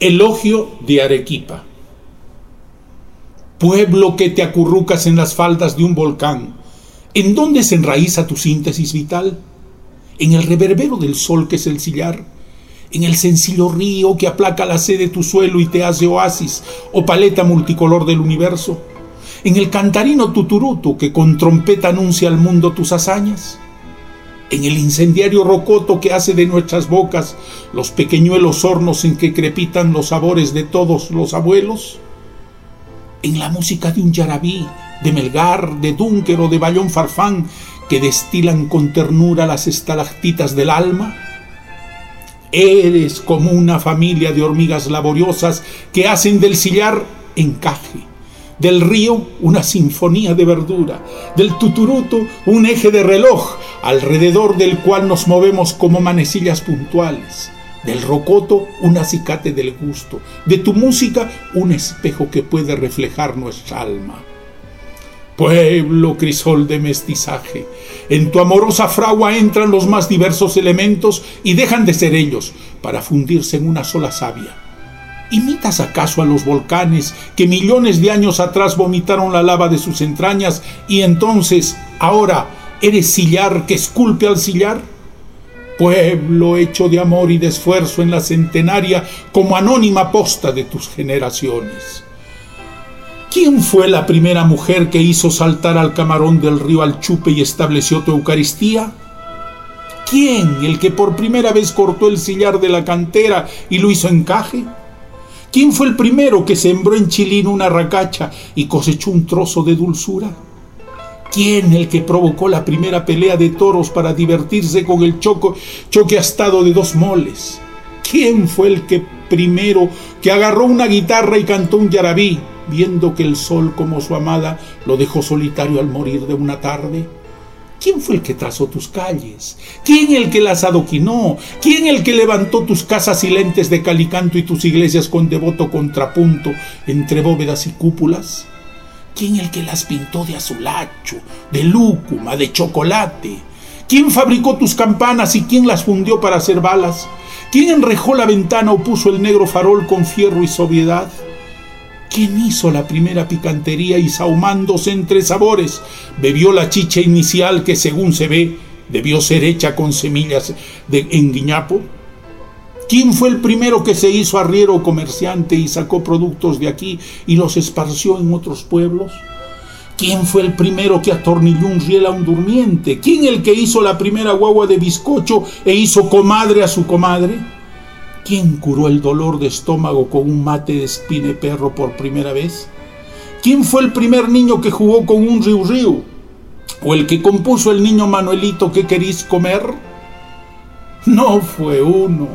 Elogio de Arequipa. Pueblo que te acurrucas en las faldas de un volcán, ¿en dónde se enraiza tu síntesis vital? En el reverbero del sol que es el sillar, en el sencillo río que aplaca la sed de tu suelo y te hace oasis o paleta multicolor del universo, en el cantarino tuturuto que con trompeta anuncia al mundo tus hazañas en el incendiario rocoto que hace de nuestras bocas los pequeñuelos hornos en que crepitan los sabores de todos los abuelos, en la música de un yarabí, de Melgar, de Dúnker o de Bayón Farfán que destilan con ternura las estalactitas del alma, eres como una familia de hormigas laboriosas que hacen del sillar encaje del río una sinfonía de verdura, del tuturuto un eje de reloj alrededor del cual nos movemos como manecillas puntuales, del rocoto un acicate del gusto, de tu música un espejo que puede reflejar nuestra alma. Pueblo crisol de mestizaje, en tu amorosa fragua entran los más diversos elementos y dejan de ser ellos para fundirse en una sola savia ¿Imitas acaso a los volcanes que millones de años atrás vomitaron la lava de sus entrañas y entonces, ahora, eres sillar que esculpe al sillar? Pueblo hecho de amor y de esfuerzo en la centenaria como anónima posta de tus generaciones. ¿Quién fue la primera mujer que hizo saltar al camarón del río Alchupe y estableció tu Eucaristía? ¿Quién el que por primera vez cortó el sillar de la cantera y lo hizo encaje? ¿Quién fue el primero que sembró en Chilín una racacha y cosechó un trozo de dulzura? ¿Quién el que provocó la primera pelea de toros para divertirse con el choco, choque astado de dos moles? ¿Quién fue el que primero que agarró una guitarra y cantó un yarabí, viendo que el sol como su amada lo dejó solitario al morir de una tarde? ¿Quién fue el que trazó tus calles? ¿Quién el que las adoquinó? ¿Quién el que levantó tus casas silentes de calicanto y tus iglesias con devoto contrapunto entre bóvedas y cúpulas? ¿Quién el que las pintó de azulacho, de lúcuma, de chocolate? ¿Quién fabricó tus campanas y quién las fundió para hacer balas? ¿Quién enrejó la ventana o puso el negro farol con fierro y sobriedad? ¿Quién hizo la primera picantería y sahumándose entre sabores bebió la chicha inicial que según se ve debió ser hecha con semillas de enguiñapo? ¿Quién fue el primero que se hizo arriero comerciante y sacó productos de aquí y los esparció en otros pueblos? ¿Quién fue el primero que atornilló un riel a un durmiente? ¿Quién el que hizo la primera guagua de bizcocho e hizo comadre a su comadre? ¿Quién curó el dolor de estómago con un mate de espine perro por primera vez? ¿Quién fue el primer niño que jugó con un riu riu? ¿O el que compuso el niño Manuelito que querís comer? No fue uno,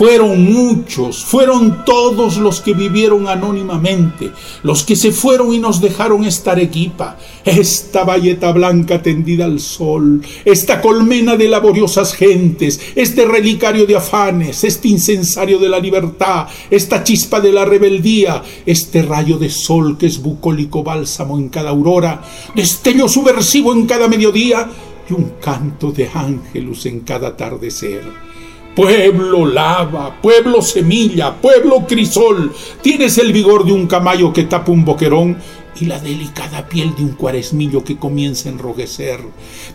fueron muchos, fueron todos los que vivieron anónimamente, los que se fueron y nos dejaron esta Arequipa, esta valleta blanca tendida al sol, esta colmena de laboriosas gentes, este relicario de afanes, este incensario de la libertad, esta chispa de la rebeldía, este rayo de sol que es bucólico bálsamo en cada aurora, destello subversivo en cada mediodía y un canto de ángelus en cada atardecer. Pueblo lava, pueblo semilla, pueblo crisol, tienes el vigor de un camayo que tapa un boquerón y la delicada piel de un cuaresmillo que comienza a enrojecer.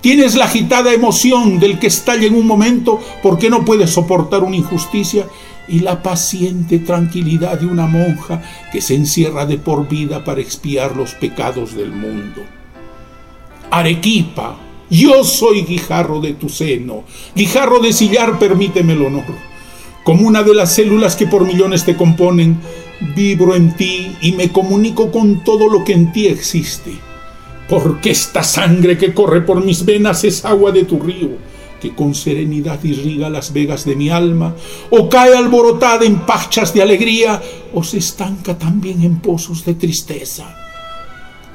Tienes la agitada emoción del que estalla en un momento porque no puede soportar una injusticia y la paciente tranquilidad de una monja que se encierra de por vida para expiar los pecados del mundo. Arequipa, yo soy guijarro de tu seno, guijarro de sillar, permíteme el honor. Como una de las células que por millones te componen, vibro en ti y me comunico con todo lo que en ti existe. Porque esta sangre que corre por mis venas es agua de tu río, que con serenidad irriga las vegas de mi alma, o cae alborotada en pachas de alegría, o se estanca también en pozos de tristeza.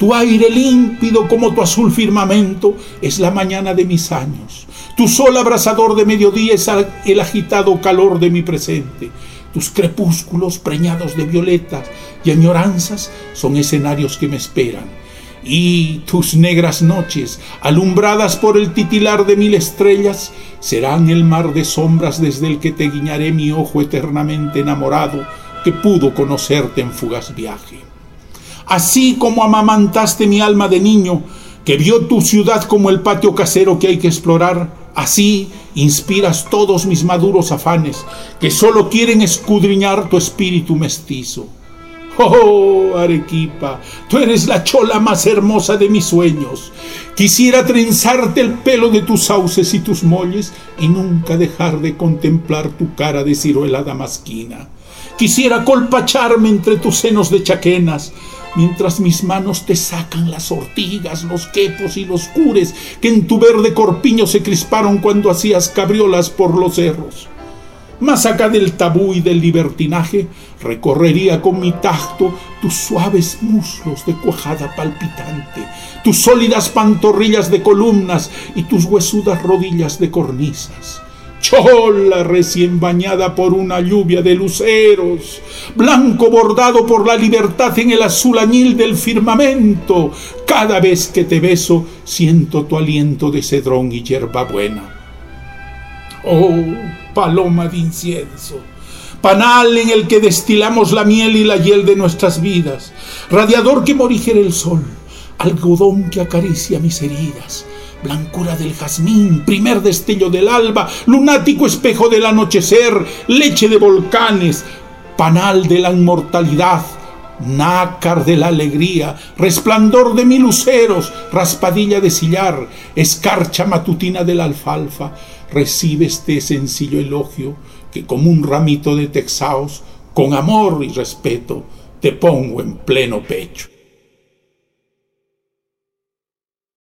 Tu aire límpido como tu azul firmamento es la mañana de mis años. Tu sol abrasador de mediodía es el agitado calor de mi presente. Tus crepúsculos preñados de violetas y añoranzas son escenarios que me esperan. Y tus negras noches, alumbradas por el titilar de mil estrellas, serán el mar de sombras desde el que te guiñaré mi ojo eternamente enamorado que pudo conocerte en fugaz viaje. Así como amamantaste mi alma de niño, que vio tu ciudad como el patio casero que hay que explorar, así inspiras todos mis maduros afanes, que solo quieren escudriñar tu espíritu mestizo. Oh, Arequipa, tú eres la chola más hermosa de mis sueños. Quisiera trenzarte el pelo de tus sauces y tus molles y nunca dejar de contemplar tu cara de ciruela damasquina. Quisiera colpacharme entre tus senos de chaquenas, mientras mis manos te sacan las ortigas, los quepos y los cures que en tu verde corpiño se crisparon cuando hacías cabriolas por los cerros. Más acá del tabú y del libertinaje, recorrería con mi tacto tus suaves muslos de cuajada palpitante, tus sólidas pantorrillas de columnas y tus huesudas rodillas de cornisas chola recién bañada por una lluvia de luceros, blanco bordado por la libertad en el azul añil del firmamento. Cada vez que te beso siento tu aliento de cedrón y hierbabuena. Oh, paloma de incienso, panal en el que destilamos la miel y la hiel de nuestras vidas, radiador que morigera el sol, algodón que acaricia mis heridas, blancura del jazmín, primer destello del alba, lunático espejo del anochecer, leche de volcanes, panal de la inmortalidad, nácar de la alegría, resplandor de mil luceros, raspadilla de sillar, escarcha matutina de la alfalfa, recibe este sencillo elogio que como un ramito de texaos, con amor y respeto, te pongo en pleno pecho.